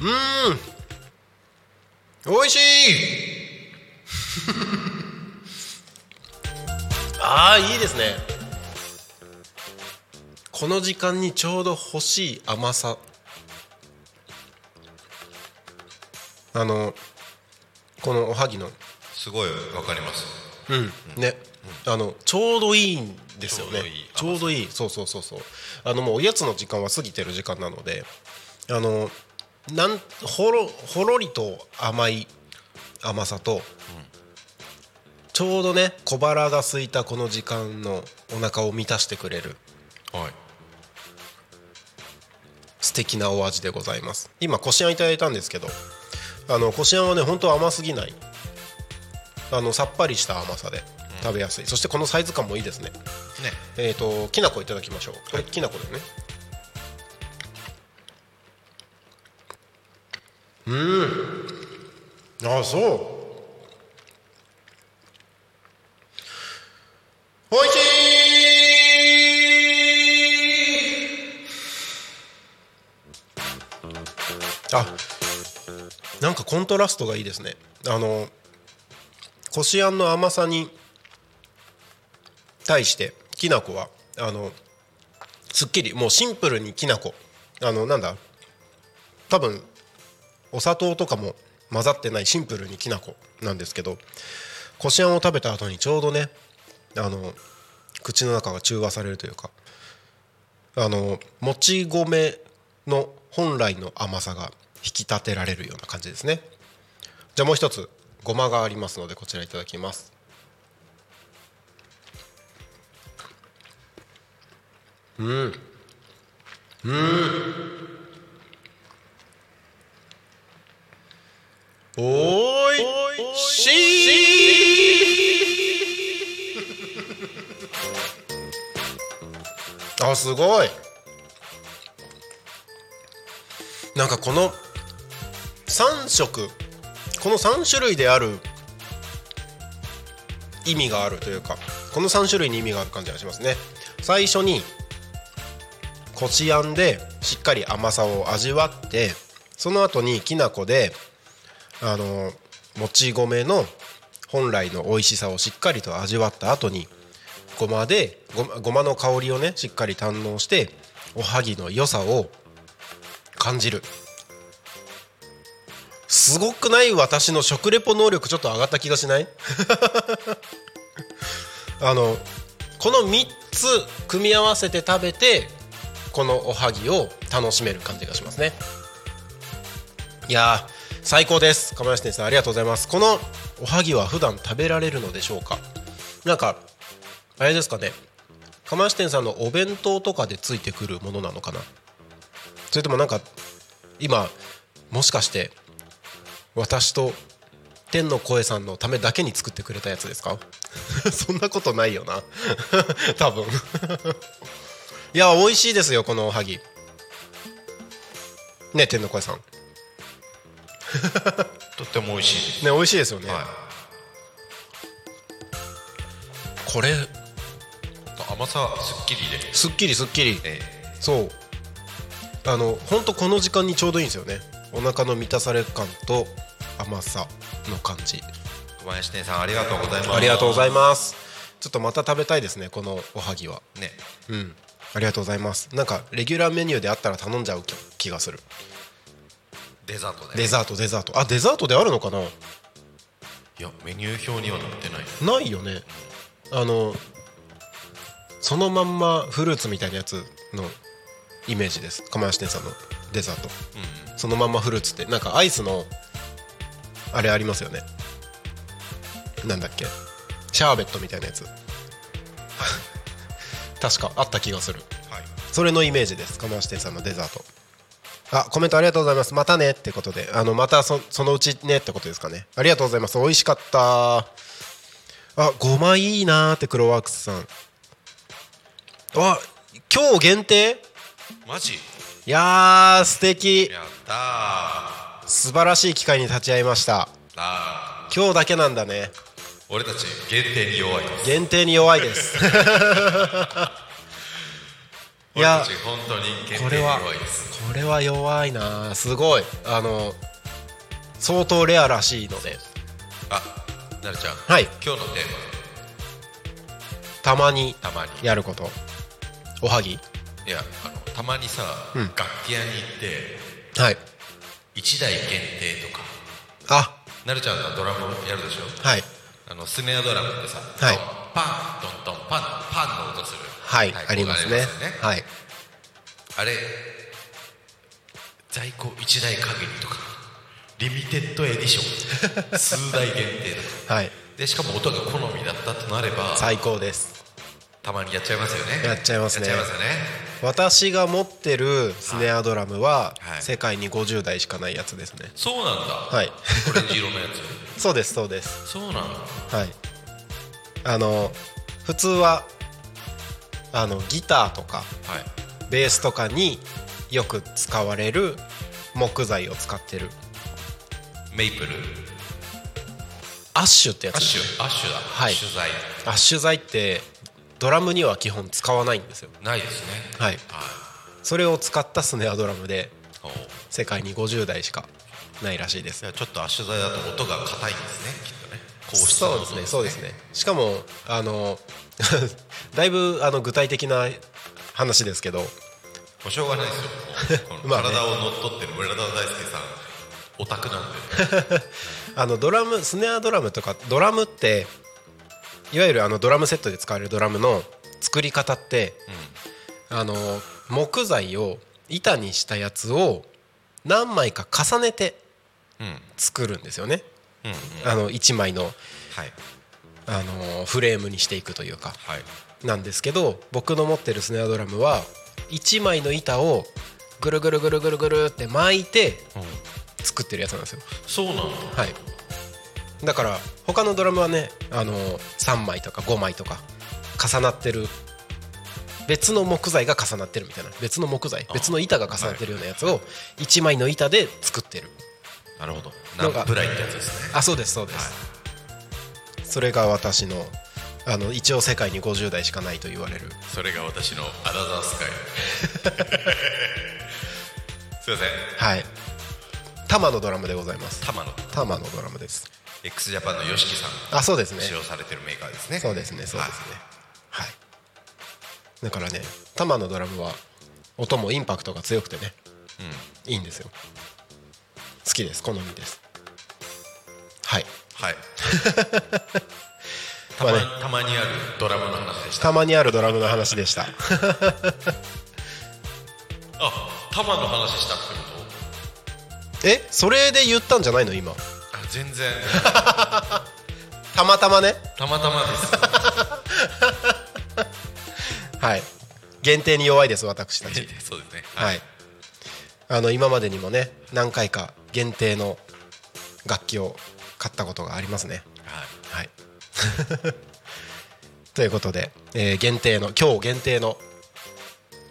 うん。おいしい。ああいいですね。この時間にちょうど欲しい甘さ。あのこのおはぎの。すごいわかります。うん。ね、あのちょうどいいんですよね。ちちょうどいい。ょうどいい。そう。そうそうそうあのもうおやつの時間は過ぎてる時間なのであのなんほろほろりと甘い甘さと、ちょうどね小腹が空いたこの時間のお腹を満たしてくれるはい。素敵なお味でございます。今こしあんいただいたんですけどあのこしあんはね本当甘すぎない。あのさっぱりした甘さで食べやすい、そしてこのサイズ感もいいですね。ね。えっ、ときな粉いただきましょう。これきな粉だよね。うん。あそう。おいしい。あなんかコントラストがいいですね。あのこしあんの甘さに対してきな粉はあのすっきりもうシンプルにきな粉。あのなんだ多分お砂糖とかも混ざってないシンプルにきな粉なんですけどこしあんを食べた後にちょうどねあの口の中が中和されるというかあのもち米の本来の甘さがき立てられるような感じですね。じゃあもう一つごまがありますのでこちらいただきます。うん。うん。おい。しい あすごい。なんかこの3色。この3種類である意味があるというかこの3種類に意味がある感じがしますね。最初にこしあんでしっかり甘さを味わってその後にきな粉であのもち米の本来の美味しさをしっかりと味わった後にごまでごごまの香りをねしっかり堪能しておはぎの良さを感じる。すごくない私の食レポ能力ちょっと上がった気がしない？あのこの3つ組み合わせて食べてこのおはぎを楽しめる感じがしますね。いやー最高です。釜石店さんありがとうございます。このおはぎは普段食べられるのでしょうか？なんかあれですかね。釜石店さんのお弁当とかでついてくるものなのかな？それともなんか今もしかして私と天の声さんのためだけに作ってくれたやつですか？そんなことないよな。多分。いや美味しいですよこのおはぎ。ね天の声さん。ねとっても美味しいです。美味しいですよね、はい。これ甘さすっきりで。すっきりすっきり。えそう。あの本当この時間にちょうどいいんですよね。お腹の満たされ感と甘さの感じ。ー小林店さんありがとうございます。ありがとうございます。ちょっとまた食べたいですねこのおはぎは。ね。うん。ありがとうございます。なんかレギュラーメニューであったら頼んじゃう気気がする。デザートで。デザートデザート。あデザートであるのかな？いやメニュー表には載ってない。ないよね。あのそのまんまフルーツみたいなやつのイメージです。釜石店さんのデザート、そのまんまフルーツって。なんかアイスのあれありますよね。なんだっけ。シャーベットみたいなやつ。確かあった気がする。はい。それのイメージです。釜石店さんのデザート。あコメントありがとうございます。またねってことで。あのまたそそのうちねってことですかね。ありがとうございます。美味しかった。あごまいいなーってクロワークスさん。あ今日限定？マジ？いやー素敵。やったー素晴らしい機会に立ち会いました。あ今日だけなんだね。ー俺たち限定に弱い。です限定に弱いです。いや本当に限定これは弱いです。これは弱いな。すごい。あの相当レアらしいので。あなるちゃん。はい。今日のテーたまにマたまに。やること。おはぎ。いやあのたまにさ、うん。楽器屋に行ってはい1台限定とか。あ。なるちゃんがドラムやるでしょ？はい。あのスネアドラムってさ、はい。パントントンパンパンの音する。はい、太鼓ありますね。ね。はい。あれ在庫1台限りとかリミテッドエディション。数台限定とか。はい。でしかも音が好みだったとなれば最高ですたまにやっちゃいますよね。やっちゃいますね。やっちゃいますよね。私が持ってるスネアドラムははい。世界に50台しかないやつですね。そうなんだ。はい。オレンジ色のやそうですそうです。つそうなんだ。はい。あの普通はあのギターとかはい。ベースとかによく使われる木材を使ってる。メイプル。アッシュってやつアッシュアッシュだ、はい。アッシュ材。アッシュ材ってドラムには基本使わないんですよ。ないですね。はい。はい。それを使ったスネアドラムで世界に50台しかないらしいです。ちょっとアッシュ材だと音が硬いんですねきっとね。硬質の音そうですね。そうですね。しかもあの だいぶあの具体的な話ですけどもうしょうがないですよ。まあね。体を乗っ取ってる村田大輔さんオタクなんで。あのドラムスネアドラムとかドラムっていわゆるあのドラムセットで使われるドラムの作り方って、あの木材を板にしたやつを何枚か重ねてうん。うん作るんですよね、うんあの1枚のはい。あのフレームにしていくというか。はい。なんですけど僕の持ってるスネアドラムは1枚の板をぐるぐるぐるぐるぐるって巻いて作ってるやつなんですよ。そうなんだ。はいだから他のドラムはねあの3枚とか5枚とか重なってる。別の木材が重なってるみたいな。別の木材別の板が重なってるようなやつを1枚の板で作ってる。なるほど。なんかナンプライってやつですね。あそうですそうです、それが私のあの一応世界に50台しかないと言われる。それが私のアナザースカイすいません。はい。タマのドラムでございます。タマのタマのドラムです x ジャパンの YOSHIKI さんあそうですね。使用されてるメーカーですね。そうですねそうですね。はい。だからねタマのドラムは音もインパクトが強くてねいいんですよ。好きです好みです。はい。はい。たままあね。たまにあるドラムの話でした。たまにあるドラムの話でした。あタマの話したってこえそれで言ったんじゃないの今？全然。たまたまね。たまたまです。はい。限定に弱いです私たち。そうですね。はい。あの今までにもね何回か限定の楽器を買ったことがありますね。はい。はい。ということで、えー限定の今日限定の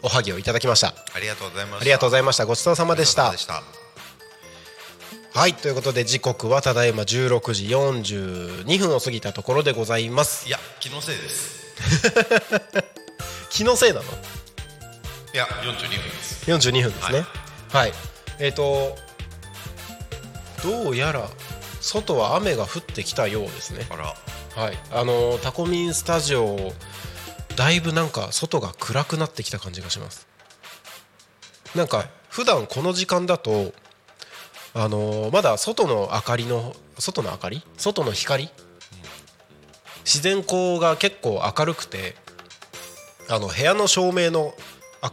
おはぎをいただきました。ありがとうございました。ありがとうございました。ごちそうさまでしたはいということで時刻はただいま16時42分を過ぎたところでございます。いや気のせいです。気のせいなの？いや42分です。42分ですね。はい、えっ、とどうやら外は雨が降ってきたようですね。はい。あのタコミンスタジオだいぶなんか外が暗くなってきた感じがします。なんか普段この時間だとあのまだ外の明かりの外の明かり？外の光？自然光が結構明るくてあの部屋の照明の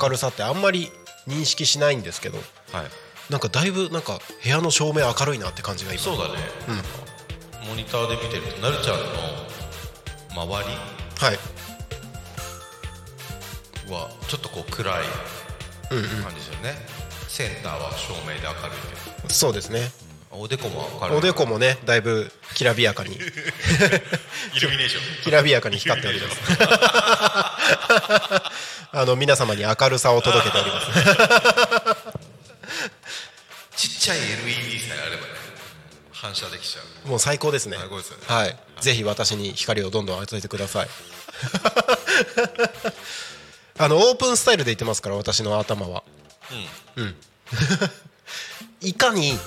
明るさってあんまり認識しないんですけどはい。なんかだいぶなんか部屋の照明明るいなって感じが今。そうだね、モニターで見てるとなるちゃんの周はい。りはちょっとこう暗い感じですよね、センターは照明で明るいけそうですね。どおでこも明るい。おでこもねだいぶきらびやかに。イルミネーション。きらびやかに光っております。あの皆様に明るさを届けております。ちっちゃい LED さえあればね反射できちゃう。もう最高ですね。ね。はい。ぜひ私に光をどんどん当ててください。あのオープンスタイルで言ってますから私の頭はうん。いかに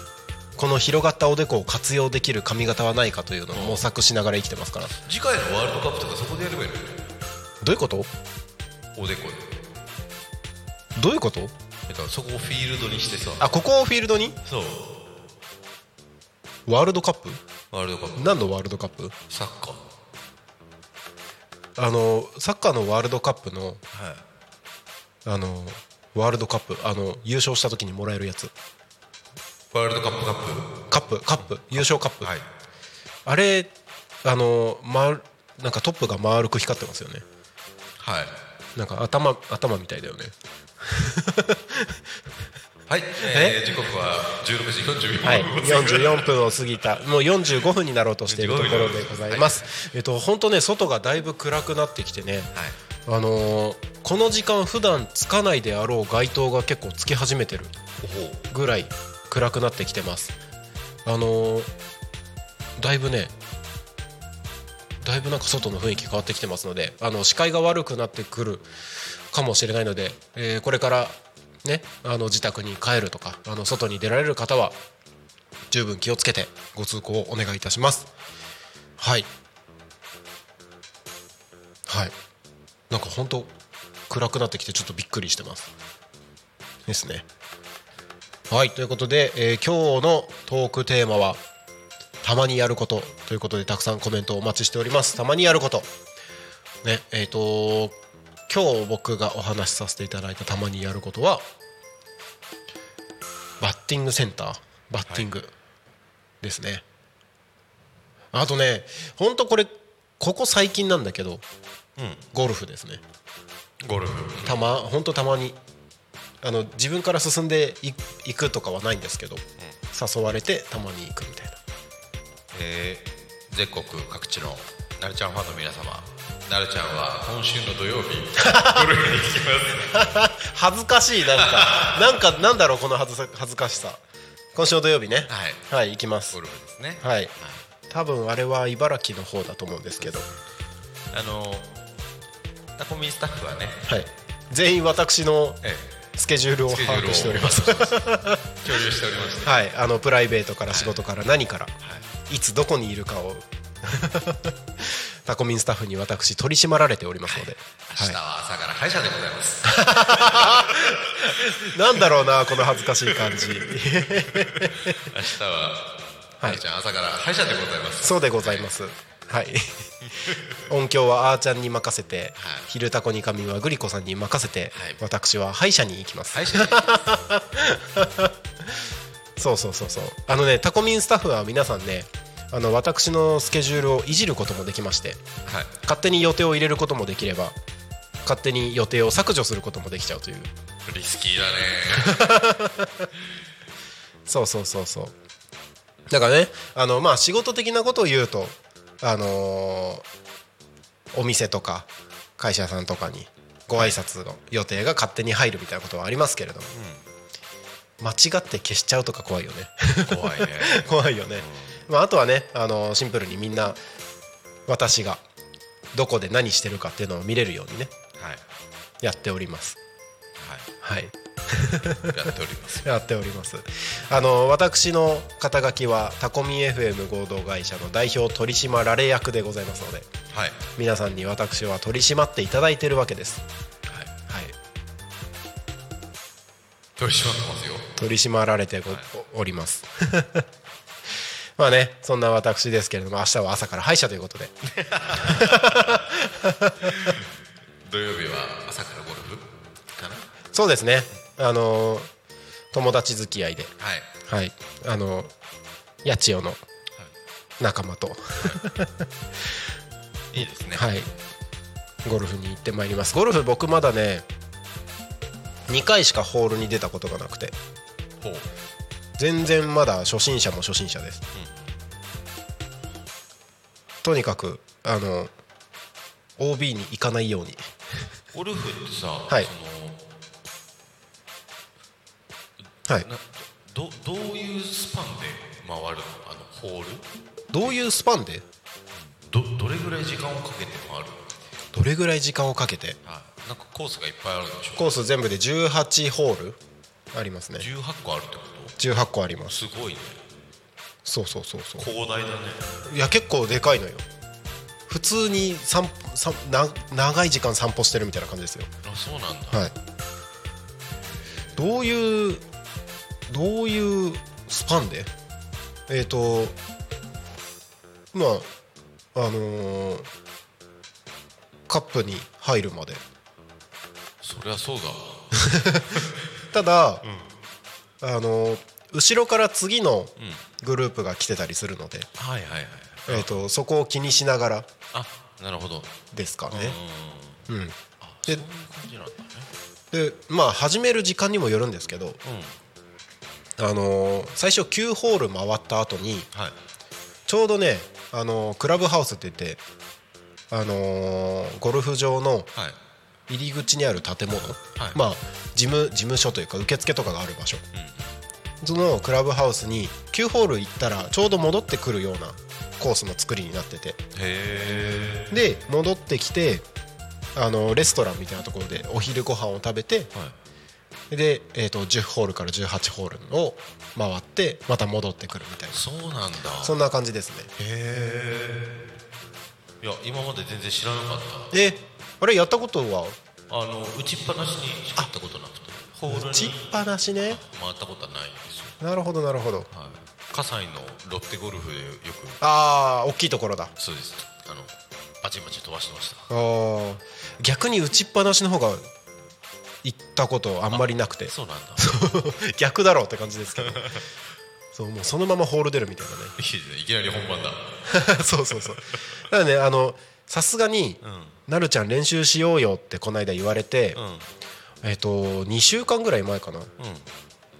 この広がったおでこを活用できる髪型はないかというのを模索しながら生きてますから。ど次回のワールドカップとかそこでやればいいの？ういうこと？おでこで。どういうこと？だからそこをフィールドにしてさ。あここをフィールドに？そう。ワールドカップ？ワールドカップ。何のワールドカップ？サッカー。あのサッカーのワールドカップのはい。あのワールドカップあの優勝した時にもらえるやつ。ワールドカップカッカップカップ。優勝カップ、プはい。あれあの、ま、なんかトップが丸く光ってますよね。はい。なんか頭頭みたいだよね。はい、え？ー、時刻は16時44分、はい、44分を過ぎた。もう45分になろうとしているところでございます、えっと本当ね外がだいぶ暗くなってきてね、はいあのーこの時間普段つかないであろう街灯が結構つき始めてるぐらい暗くなってきてます。あのーだいぶねだいぶなんか外の雰囲気変わってきてますのであの視界が悪くなってくるかもしれないので、えーこれからねあの自宅に帰るとかあの外に出られる方は十分気をつけてご通行をお願いいたします。はい。はいなんか本当暗くなってきてちょっとびっくりしてます。ですね。はいということで、えー今日のトークテーマはたまにやることということでたくさんコメントお待ちしております。たまにやること。ねえっ、と今日僕がお話しさせていただいたたまにやることはバッティングセンターバッティングですね、あとねほんとこれここ最近なんだけどゴルフですね。ゴルフ。たま本当たまにあの自分から進んでい行くとかはないんですけど、誘われてたまに行くみたいな。えー全国各地のなるちゃんファンの皆様なるちゃんは今週の土曜日 ゴルフに行きます。恥ずかしいなんか。なんかなんだろうこの恥ずさ恥ずかしさ。今週の土曜日ね。はい。はい行きます。ゴルフですね。はい。多分あれは茨城の方だと思うんですけど。あのタコミンスタッフはねはい。全員私のえスケジュールを把握しております。え 共有しておりまして はい。あのプライベートから仕事から何からはい。いつどこにいるかを タコミンスタッフに私取り締まられておりますので、明日は朝から歯医者でございます。なんだろうなこの恥ずかしい感じ。明日はなるちゃん朝から歯医者でございます。そうでございます。はい音響はあーちゃんに任せて、はい。昼タコに神はグリコさんに任せて、はい。私は歯医者に行きます、歯医者で そうそうそうそう。あのねタコミンスタッフは皆さんねあの私のスケジュールをいじることもできましてはい。勝手に予定を入れることもできれば勝手に予定を削除することもできちゃうという。リスキーだね。そうそうそうそう。だからねあのまあ仕事的なことを言うとあのーお店とか会社さんとかにご挨拶の予定が勝手に入るみたいなことはありますけれども、間違って消しちゃうとか怖いよね。怖いね。怖いよね、まあ、あとはねあのシンプルにみんな私がどこで何してるかっていうのを見れるようにね。はい。やっております。はい。はいやっております。やっております。あの私の肩書きはタコミ FM 合同会社の代表取締られ役でございますのではい。皆さんに私は取り締まっていただいてるわけです、はい。はい、取り締まってますよ。取り締まられてごおります。まあねそんな私ですけれども明日は朝から歯医者ということで。土曜日は朝からゴルフかな？そうですねあの友達付き合いで。はい。はい。あの八千代の仲間と。い。いですね。はい。ゴルフに行ってまいります。ゴルフ？僕まだね2回しかホールに出たことがなくて。全然まだ初心者も初心者です、とにかくあの OB に行かないように。ゴルフってさ、はい。そのはい。などどういうスパンで回るの？あのホール？どういうスパンで？どどれぐらい時間をかけて回るどれぐらい時間をかけて？はい。なんかコースがいっぱいあるんでしょコース全部で18ホールありますね。18個あるってこ18個ありまとす。すごいね。そうそうそうそう。広大だね。いや結構でかいのよ。普通に散歩散な長い時間散歩してるみたいな感じですよ。あそうなんだ。はい。どういうどういうスパンで？えっ、とまああのーカップに入るまで。そりゃそうだわ。ただ、あのー後ろから次のグループが来てたりするので、はいはいはい。えー、とそこを気にしながらあなるほど。ですかね。うんうん、そういう感じなんだね。でまあ始める時間にもよるんですけど、あのー最初9ホール回った後にはい。ちょうどね、あのークラブハウスって言って、あのーゴルフ場のはい。入り口にある建物、い。まあ事務事務所というか受付とかがある場所、そのクラブハウスに9ホール行ったらちょうど戻ってくるようなコースの作りになってて。で戻ってきてあのレストランみたいなところでお昼ご飯を食べてはいで、えー、と10ホールから18ホールを回ってまた戻ってくるみたいな。そうなんだ。そんな感じですね。へえいや今まで全然知らなかった。えあれやったことは？あの打ちっぱなしにしか行ったことなくて。ホールに。打ちっぱなしね。回ったことはないんですよ。なるほどなるほど。はい。葛西のロッテゴルフでよく。ああ大きいところだ。そうです。あのバチバチ飛ばしてました。あー。逆に打ちっぱなしの方が行ったことあんまりなくて。そうなんだ。逆だろうって感じですけど。そうもうそのままホール出るみたいいいですね。いきなり本番だ。そうそうそう。だからねあのさすがに、うん。なるちゃん練習しようよってこの間言われて、うん。うんえっ、と2週間ぐらい前かな。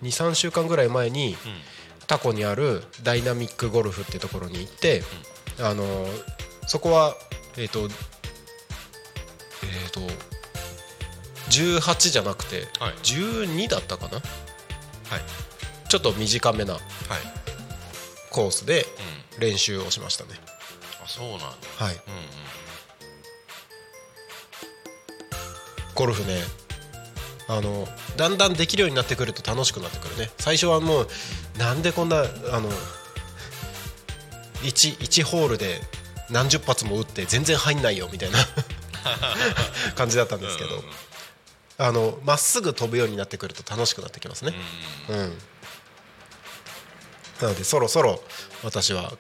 23週間ぐらい前に、タコにあるダイナミックゴルフってところに行って、あのそこはえっ、とえっ、と18じゃなくて、はい。12だったかな？はい。ちょっと短めなはい。コースでうん。練習をしましたね、あそうなんだ。はい。うんうんゴルフねあのだんだんできるようになってくると楽しくなってくるね。最初はもうなんでこんなあの 1, 1ホールで何十発も打って全然入んないよみたいな。感じだったんですけどあのまっすぐ飛ぶようになってくると楽しくなってきますね。うん。なのでそろそろ私は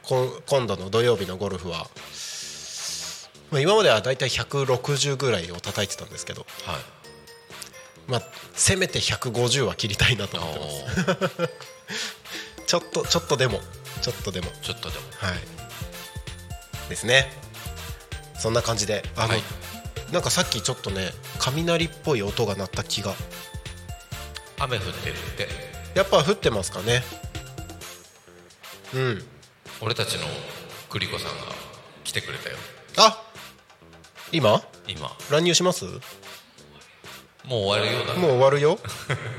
今度の土曜日のゴルフは、まあ、今まではだいたい160ぐらいを叩いてたんですけど。はい。まあ、せめて150は切りたいなと思ってます。ちょっとちょっとでもちょっとでも。ちょっとでも。はい。ですね。そんな感じであの、はいなんかさっきちょっとね雷っぽい音が鳴った気が。雨降ってるって。やっぱ降ってますかね。うん。俺たちのグリコさんが来てくれたよ。あ今？今。乱入します？もう終わるようだね。もう終わるよ。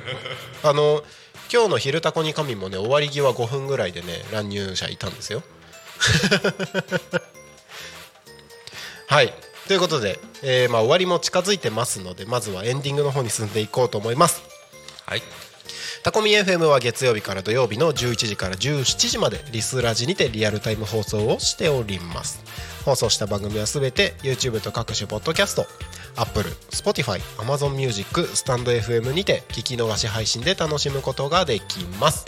あの今日の「昼タコに神」もね終わり際5分ぐらいでね乱入者いたんですよ。はいということで、えーまあ、終わりも近づいてますのでまずはエンディングの方に進んでいこうと思います。はい。タコミ FM は月曜日から土曜日の11時から17時までリスラジにてリアルタイム放送をしております。放送した番組はすべて YouTube と各種ポッドキャスト Apple、Spotify、Amazon Music、スタンド FM にて聞き逃し配信で楽しむことができます。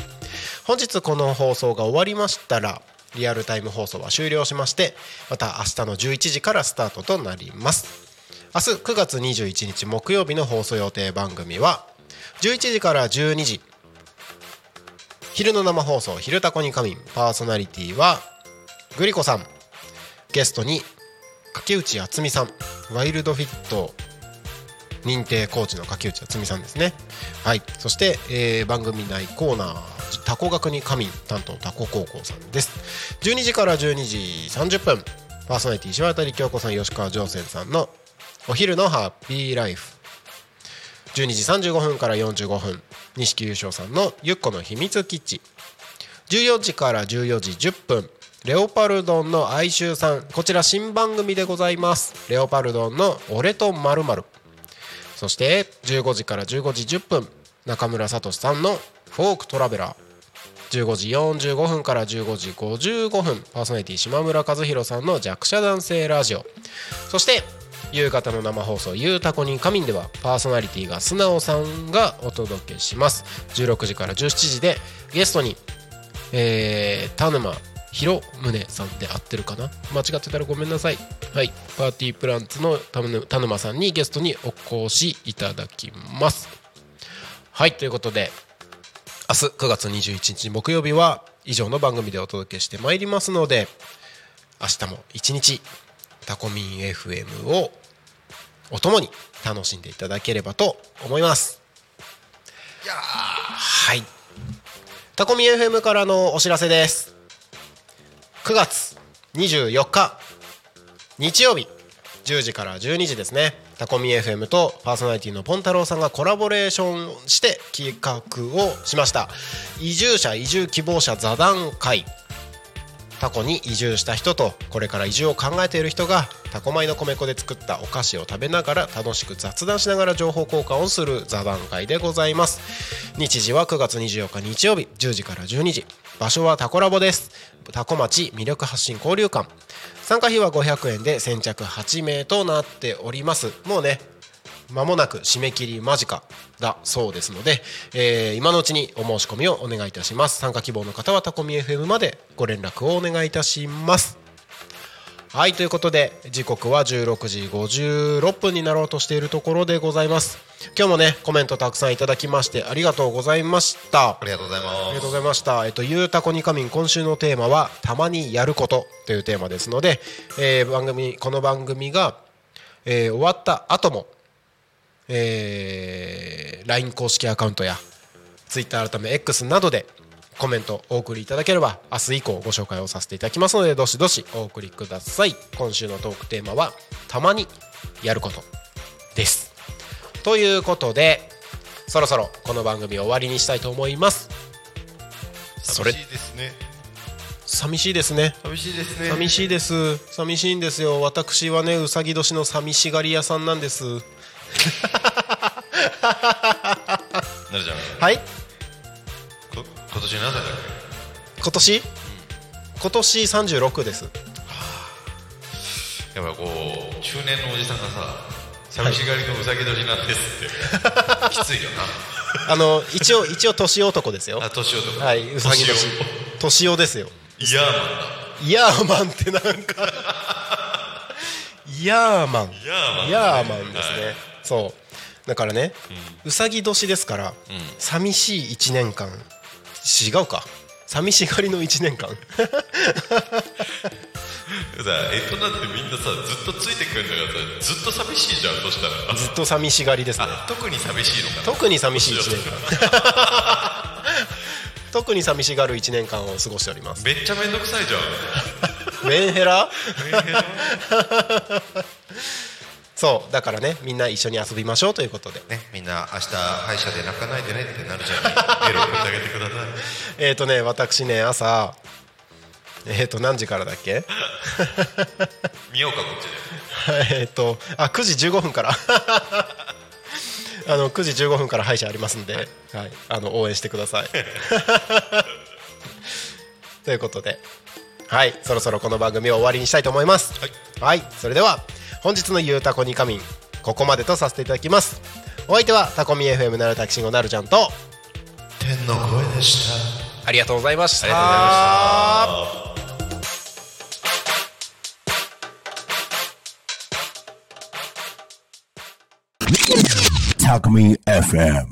本日この放送が終わりましたらリアルタイム放送は終了しましてまた明日の11時からスタートとなります。明日9月21日木曜日の放送予定番組は11時から12時昼の生放送「昼タコに仮眠」パーソナリティはグリコさん。ゲストに竹内敦美さん。ワイルドフィット認定コーチの竹内敦美さんですね。はい。そして、えー番組内コーナー「タコ学に仮眠」担当タコ高校さんです。12時から12時30分。パーソナリティ石渡京子さん吉川上泉さんのお昼のハッピーライフ。12時35分から45分。錦優勝さんの「ゆっこの秘密基地」14時から14時10分。レオパルドンの哀愁さん。こちら新番組でございます。レオパルドンの「俺とまるそして15時から15時10分。中村聡さんのフォークトラベラー。15時45分から15時55分。パーソナリティ島村和弘さんの弱者男性ラジオ。そして夕方の生放送「ゆうたこに仮眠」ではパーソナリティが素直さんがお届けします。16時から17時でゲストに、えー、田沼広宗さんで合ってるかな？間違ってたらごめんなさい。はい。パーティープランツの田沼さんにゲストにお越しいただきます。はい。ということで明日9月21日木曜日は以上の番組でお届けしてまいりますので明日も一日タコミン FM をお供に楽しんでいただければと思います。はい。タコミン FM からのお知らせです。9月24日日曜日10時から12時ですね。タコミ FM とパーソナリティのポン太郎さんがコラボレーションして企画をしました。移住者移住希望者座談会。タコに移住した人とこれから移住を考えている人がタコ米の米粉で作ったお菓子を食べながら楽しく雑談しながら情報交換をする座談会でございます。日時は9月24日日曜日10時から12時場所はタコラボですタコ町魅力発信交流館。参加費は500円で先着8名となっております。もうね間もなく締め切り間近だそうですので、えー今のうちにお申し込みをお願いいたします。参加希望の方はタコミ FM までご連絡をお願いいたします。はいということで時刻は16時56分になろうとしているところでございます。今日もねコメントたくさんいただきましてありがとうございました。ありがとうございます。ありがとうございました。えっと、ゆうたこにかみん、今週のテーマは、たまにやることというテーマですので、えー番組、この番組が、えー終わった後も、えー LINE 公式アカウントや、Twitter 改め X などで、コメントお送りいただければ明日以降ご紹介をさせていただきますのでどしどしお送りください。今週のトークテーマはたまにやることです。ということでそろそろこの番組を終わりにしたいと思います。それ寂しいですね。寂しいですね。寂しいですね。寂しいです。寂しいんですよ。私はねうさぎ年の寂しがり屋さんなんです なるじゃん。はい。こ今年何歳だっ今年？今年36です。けやっぱこう中年のおじさんがさ寂しがりのうさぎ年なんですって。きついよあの一応一応年男ですよ。なあ年男。はいうさぎ年。年男。ですよ。いやイヤーマンってなんか。イヤーマン。ーヤーマンイヤーマンですね、そう。だからね、うさぎ年ですから、寂しい1年間。違うか。寂しがりの1年間。さえとなんてみんなさずっとついてくるんだからさずっと寂しいじゃんそしたら。ずっと寂しがりですね。あ特に寂しいのかな。特に寂しい1年間。特に寂しがる1年間を過ごしております。めっちゃめんどくさいじゃん。メンヘラ？そうだからねみんな一緒に遊びましょうということでね。みんな明日歯医者で泣かないでねってなるじゃん。メール送ってあげてくださいえっ、ー、とね私ね朝えっ、ー、と何時からだっけ？見ようかこっちで。えっとあ9時15分から。あの9時15分から歯医者ありますんで、はい。あの応援してください。ということではいそろそろこの番組を終わりにしたいと思います。はい、それでは本日の「ゆうたこにかみん」ここまでとさせていただきます。お相手はタコミ FM なるたきしんごなるちゃんと天の声でした。ありがとうございました。ありがとうございましたタコミン FM